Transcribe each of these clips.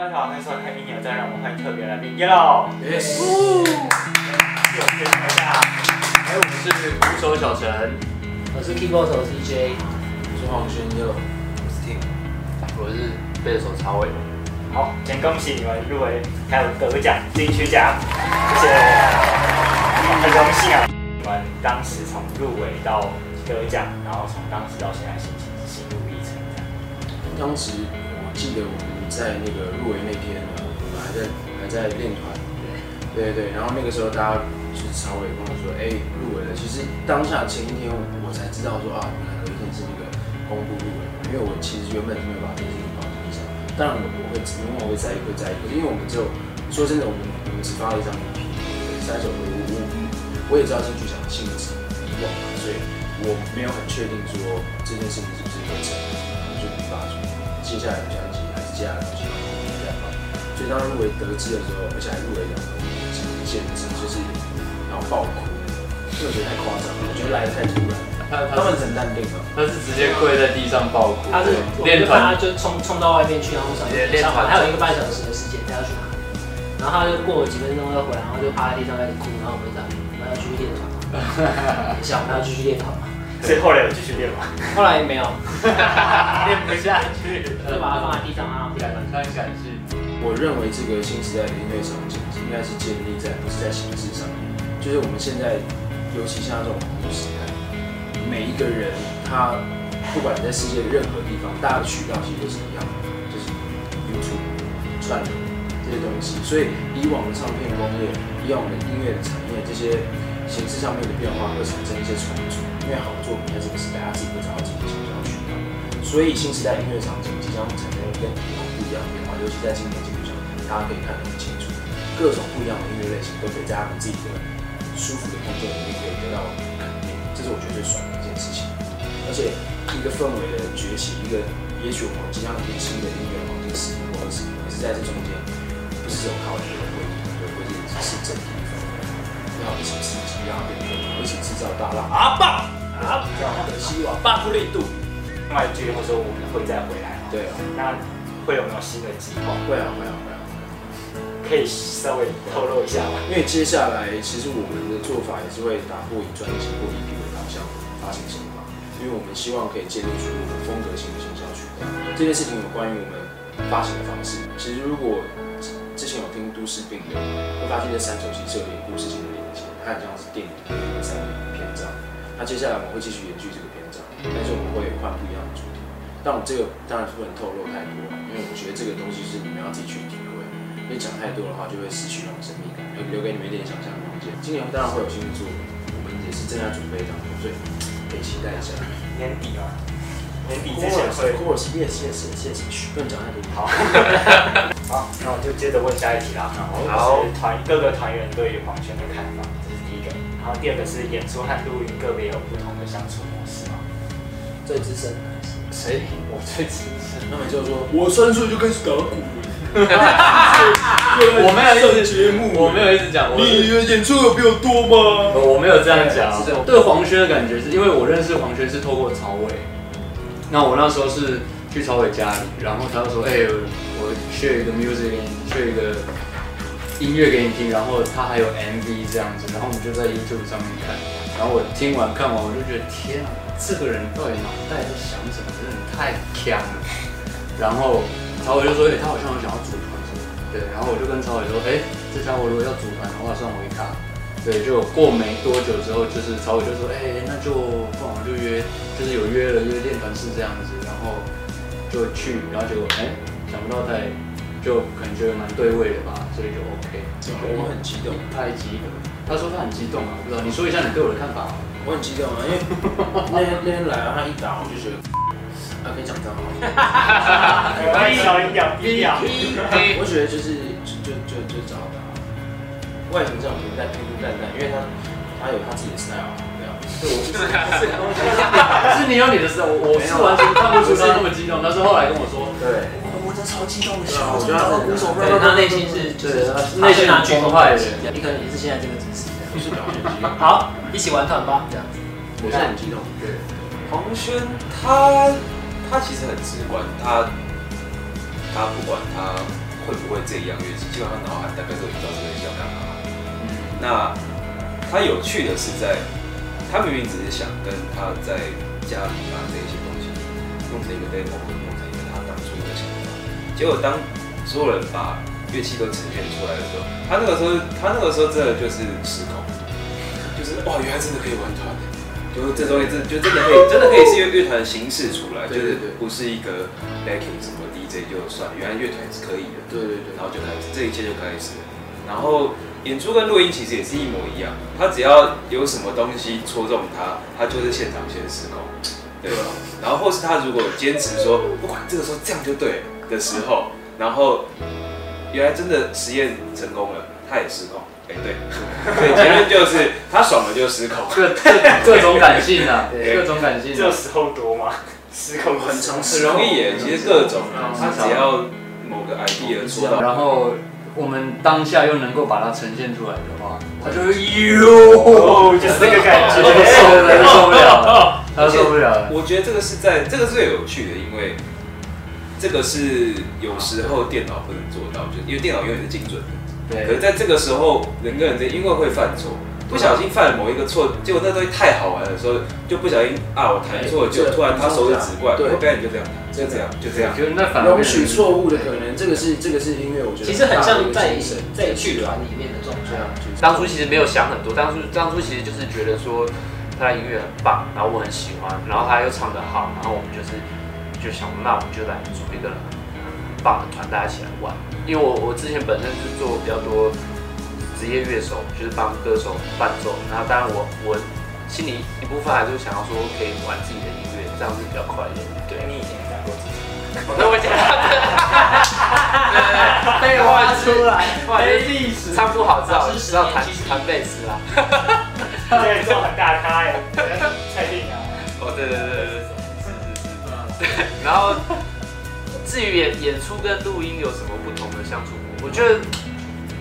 大家好，欢迎收看《一鸟站》，让我们欢迎特别来宾 Yellow。Yes，有介绍一下，哎，我们是鼓手小陈，我是 keyboard 手 CJ，我是黄轩 Yellow，我是 Tim，我是贝斯手曹伟。好，先恭喜你们入围，还有得奖金曲奖，谢谢，很荣幸啊！你们当时从入围到得奖，然后从当时到现在心情心路历程这样。当时我记得我们在那个入围那天呢，我们还在还在练团，对对对，然后那个时候大家就是稍微跟我说，哎、入围了。其实当下前一天我才知道说啊，原来有一天是那个公布入围，因为我其实原本是没有把这件事情放在心上。当然我我会永远会在意会在意，可是因为我们只有说真的，我们我们只发了一张 EP，三首歌，我我我也知道金曲奖的性质以往，所以我没有很确定说这件事情是不是会成，接下来的专辑还是接下来的东西，我们再放。所以当入围得知的时候，而且还入围两个，简直就是然后爆哭，因为我觉得太夸张了，我觉得来的太突然，他他们很淡定嘛。他是直接跪在地上爆哭，他是我练就看他团，就冲冲到外面去，然后上练团还有一个半小时的时间，他要去哪里？然后他就过了几分钟又回来，然后就趴在地上开始哭，然后我们就讲，我们要继续练团吗？等一下我们要继续练团吗？所以后来有继续练吗？后来没有，练不下去，就把它放在地上，然后感伤感性。我认为这个新时代的音乐场景应该是建立在不是在形式上面，就是我们现在，尤其像这种网络时代，每一个人他不管在世界的任何地方，大家的渠道其实都是一样的，就是 YouTube 串流这些东西。所以以往的唱片工业，以往的音乐的产业，这些形式上面的变化会产生一些冲突，因为好的作品在这个时代，他自己会找到自己的行销渠道。所以新时代音乐场景即将产生跟以往不一样的变化，尤其在今年金曲奖，大家可以看得很清楚，各种不一样的音乐类型都可以在他们自己的舒服的空间里面可以得到肯定，这是我觉得最爽的一件事情。而且一个氛围的崛起，一个也许我们即将有一个新的音乐黄金十年或者是也是在这中间，不是只有靠一个会对，或者是整体氛围，要一起刺激，要变氛围，一起制造大浪啊爆啊，这样的希望，发布力度。另外一句或者说我们会再回来嘛？对啊，那会有没有新的计划？会啊会啊会啊。可以稍微透露一下吗？因为接下来其实我们的做法也是会打破以专辑或 EP 为导向发行手法，因为我们希望可以建立出我们风格性的行销渠道。这件事情有关于我们发行的方式。其实如果之前有听都市病的，会发现这三首其实是有点故事性的连接，它很像是电影里面的三个篇章。那接下来我们会继续延续这个篇章，但是我们会换不一样的主题。但我这个当然是不能透露太多，因为我觉得这个东西是你们要自己去体会。因为讲太多的话，就会失去那种神秘感，留留给你们一点想象的空间。今年当然会有新的作品，我们也是正在准备当中，所以可以期待一下。年底啊，年底之前会 Of course, yes, yes, yes, yes. 嘘，不能讲太多。好，好，那我就接着问下一题啦。好就是团各个团员对于黄轩的看法。然后第二个是演出和录音个别有不同的相处模式嘛？最资深的谁？我最资深。那么就说，我三岁就开始打鼓了。我没有一直节目，我没有一直讲，你的演出有比我多吗？我没有这样讲。对黄轩的感觉是因为我认识黄轩是透过曹伟，那我那时候是去曹伟家里，然后他就说：“哎、我 share 一个 music 给你，share 一个音乐给你听，然后他还有 MV 这样子，然后我们就在 YouTube 上面看，然后我听完看完我就觉得天啊，这个人到底脑袋在想什么，真的太强了。然后曹伟就说：“哎、他好像有想要组团什么的。”对，然后我就跟曹伟说：“哎、这家伙如果要组团的话，算我一卡。”对，就过没多久之后，就是曹伟就说：“哎、那就不然我们就约，就是有约了约练团是这样子，然后就去，然后结果哎、想不到在就可能觉得蛮对味的吧，所以就 OK。我很激动，太激动，他说他很激动啊，我不知道，你说一下你对我的看法。我很激动啊，因为 那天那天来啊，他一打我就觉得，啊，可以讲脏话。低调一点，低调。我觉得就是就就就就找他，外形上平淡平平淡淡，因为他他有他自己的 style，对啊，对我不 是是你有你的事，我我是完全看不出他那么激动，但是后来跟我说，对，我真超激动的，对啊，我觉得他是鼓手，对他内心是就是对他内心很澎湃的你可能也是现在这个姿势。就是表现激动，好，一起玩团吧，这样子。我是很激动，对，黄轩他他其实很直观，他他不管他会会不会这一样乐器，基本上脑海大概都已经知道这个乐器要干嘛。嗯，那他有趣的是在，他明明只是想跟他在家里把这些东西弄成一个 demo，结果当所有人把乐器都呈现出来的时候，他那个时候，他那个时候真的就是失控，就是哇，原来真的可以玩团，就是这东西真就真的可以，真的可以是乐乐团的形式出来，就是不是一个 backing 什么 DJ 就算，原来乐团也是可以的。对对对，然后就开始，这一切就开始。然后演出跟录音其实也是一模一样，他只要有什么东西戳中他，他就是现场先失控，对吧？然后或是他如果坚持说不管这个时候这样就对了的时候，然后原来真的实验成功了，他也失控。哎，对，对，结论就是他爽了就失控。各各各种感性啊，各种感性啊。这时候多吗？失控很常很容易耶，其实各种啊，他只要某个 idea 戳到，然后我们当下又能够把它呈现出来的话，他就会哟，哦，就是这个感觉。受不了了，他受不了了。我觉得这个是在这个是最有趣的，因为这个是有时候电脑不能做到，就因为电脑永远是精准的。可是在这个时候，人跟人之间因为会犯错，不小心犯了某一个错，结果那东西太好玩的时候，就不小心啊，我弹错了，就突然他手指指过来，对我表演就这样，就这样，就这样。就那反而容许错误的可能，这个是这个是音乐，我觉得其实很像在在剧团里面的状态。当初其实没有想很多，当初当初其实就是觉得说他的音乐很棒，然后我很喜欢，然后他又唱得好，然后我们就是就想，那我们就来组一个很棒的团，大家一起来玩。因为我我之前本身是做比较多职业乐手，就是帮歌手伴奏，然后当然我我心里一部分还是想要说可以玩自己的音乐，这样是比较快乐。对，你以前也讲过自己，那 我讲，废话出来，黑历史，唱不好知道知道弹弹贝斯啦。对，这种很大咖哎，蔡定啊，哦，对对对对对，是是是，对。然后至于演演出跟录音有什么不同的相处，我觉得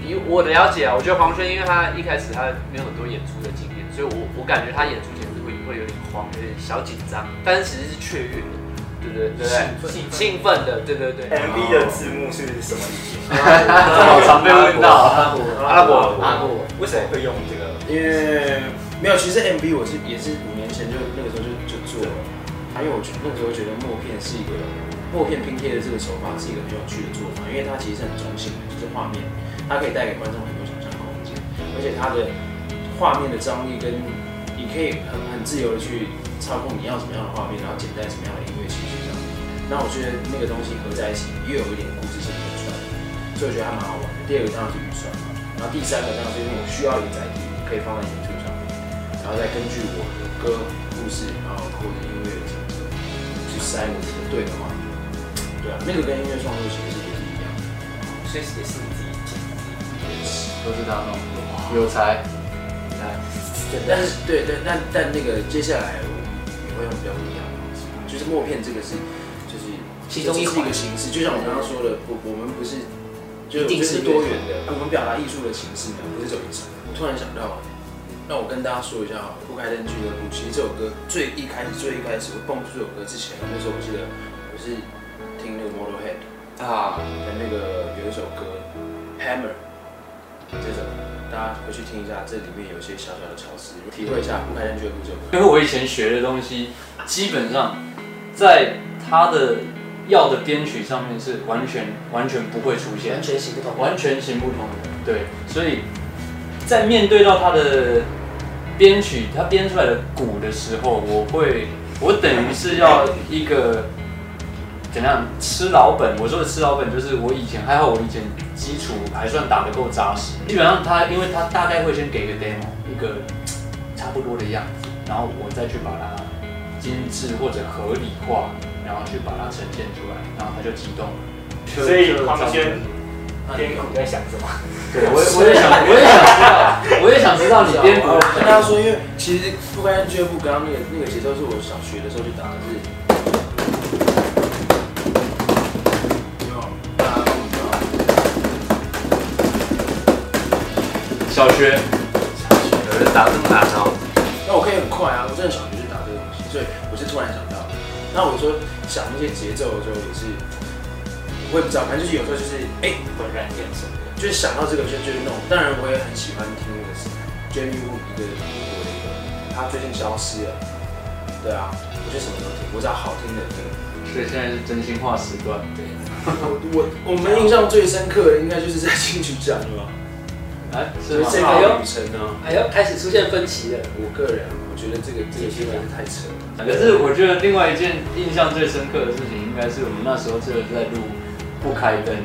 以我的了解啊，我觉得黄轩因为他一开始他没有很多演出的经验，所以我我感觉他演出前是会会有点慌，有点小紧张，但是其实是雀跃的，对对对对，兴奋的，对对对。MV 的字幕是什么 意思？好常被问到。阿拉伯阿拉伯阿拉伯，为什么会用这个？因为没有，其实 MV 我是也是五年前就那个时候就就做了，因为我那时候觉得默片是一个默片拼贴的这个手法是一个很有趣的做法，因为它其实是很中性的，就是画面它可以带给观众很多想象空间，而且它的画面的张力跟你可以很很自由的去操控你要什么样的画面，然后剪在什么样的音乐情绪上面。那我觉得那个东西合在一起，又有一点故事性，所以我觉得还蛮好玩的。第二个当然是预算，然后第三个当然是因为我需要一个载体可以放在 YouTube 上面，然后再根据我的歌故事，然后或者音乐去塞我自己的对的话。对啊，那个跟音乐创作其实也是一样的。所以也是你自己剪都是他弄，有才。但是对对，但但那个接下来我也会用比较不一样的方式，就是默片这个是就是其中一是一个形式，就像我刚刚说的，我我们不是就一定是是多元的，我们表达艺术的形式呢不是走一种。我突然想到，让我跟大家说一下好了，不开灯俱乐部其实这首歌最一开始最一开始我蹦出这首歌之前，那时候我记得我是听那个 Motorhead 啊，的那个有一首歌 Hammer 这首。大家回去听一下，这里面有一些小小的巧思，体会一下不开灯俱乐部这首歌。因为我以前学的东西，基本上在他的要的编曲上面是完全完全不会出现完，全行不通。完全行不通的。对，所以在面对到他的编曲，他编出来的鼓的时候，我会，我等于是要一个怎样吃老本。我说的吃老本，就是我以前还好，我以前基础还算打得够扎实。基本上他，因为他大概会先给个 demo，一个差不多的样子，然后我再去把它精致或者合理化，然后去把它呈现出来，然后他就激动了。所以就黄轩这样编鼓在想什么？对，我也我也想，我也想知道，我也想知道你边鼓我跟大家说，因为其实不开俱乐部刚刚那个那个节奏是我小学的时候就打的是，有大家都知道，小学有人打这么难哦，那我可以很快啊，我真的小学就打这个东西，所以我是突然想到。那我说想那些节奏的时候也是，我也不知道，反正就是有时候就是哎、浑然天成。就是想到这个就就是那种，当然我也很喜欢听那个 Jamie 一个英国的一个，他最近消失了，对啊，我就什么都听，我只要好听的听。所以现在是真心话时段。对，我我我们印象最深刻的应该就是在金曲奖了吧，哎，是吗？就是这个旅程呢。哎呦，开始出现分歧了。我个人我觉得这个这个新闻太扯了。可是我觉得另外一件印象最深刻的事情，应该是我们那时候真的在录不开灯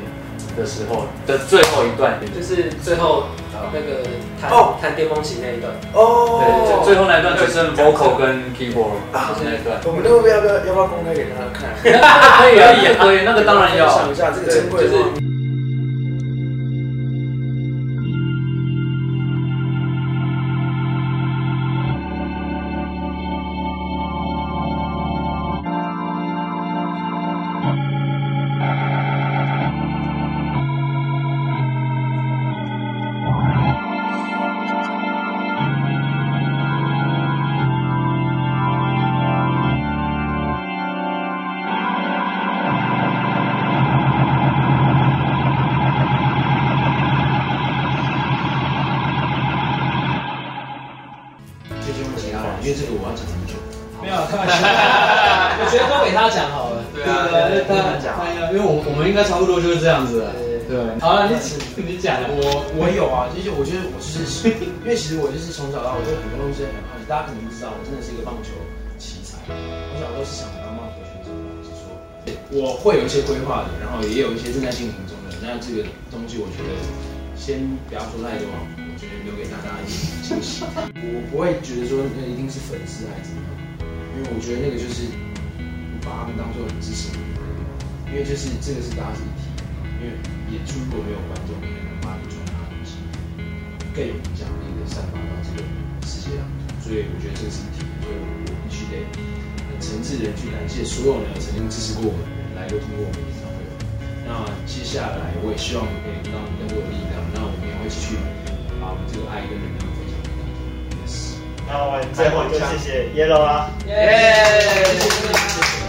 的时候的最后一段，就就是最后那个弹哦弹巅峰期那一段，哦对，就最后那一段只剩 vocal 跟 keyboard 那一段。我们那个要不要要不要公开给大家看？可以啊，可以，那个当然要想。一下这个珍贵我觉得都给他讲好了。对啊对对他讲他因为我我们应该差不多就是这样子了。对，好了，你你讲，我我有啊，就是我觉得我就是，因为其实我就是从小到大，我对很多东西很好奇。大家可能不知道，我真的是一个棒球奇才。我小时候是想当棒球选手的，是说我会有一些规划的，然后也有一些正在进行中的。那这个东西，我觉得先不要说太多，我觉得留给大家一点惊喜。我不会觉得说那一定是粉丝还是怎么样，因为我觉得那个就是我把他们当做很支持我的人，因为就是这个是大家是一体的，因为演出如果没有观众，你很难把你传达的东西更有影响力的散发到这个世界上，所以我觉得这个是一体，所以我必须得很诚挚的去感谢所有人曾经支持过我们的人，来过通过我们演唱会。那接下来我也希望可以得到更多的力量，那我们也会继续把我们这个爱跟能量。那我们最后就谢谢 Yellow 啦。耶！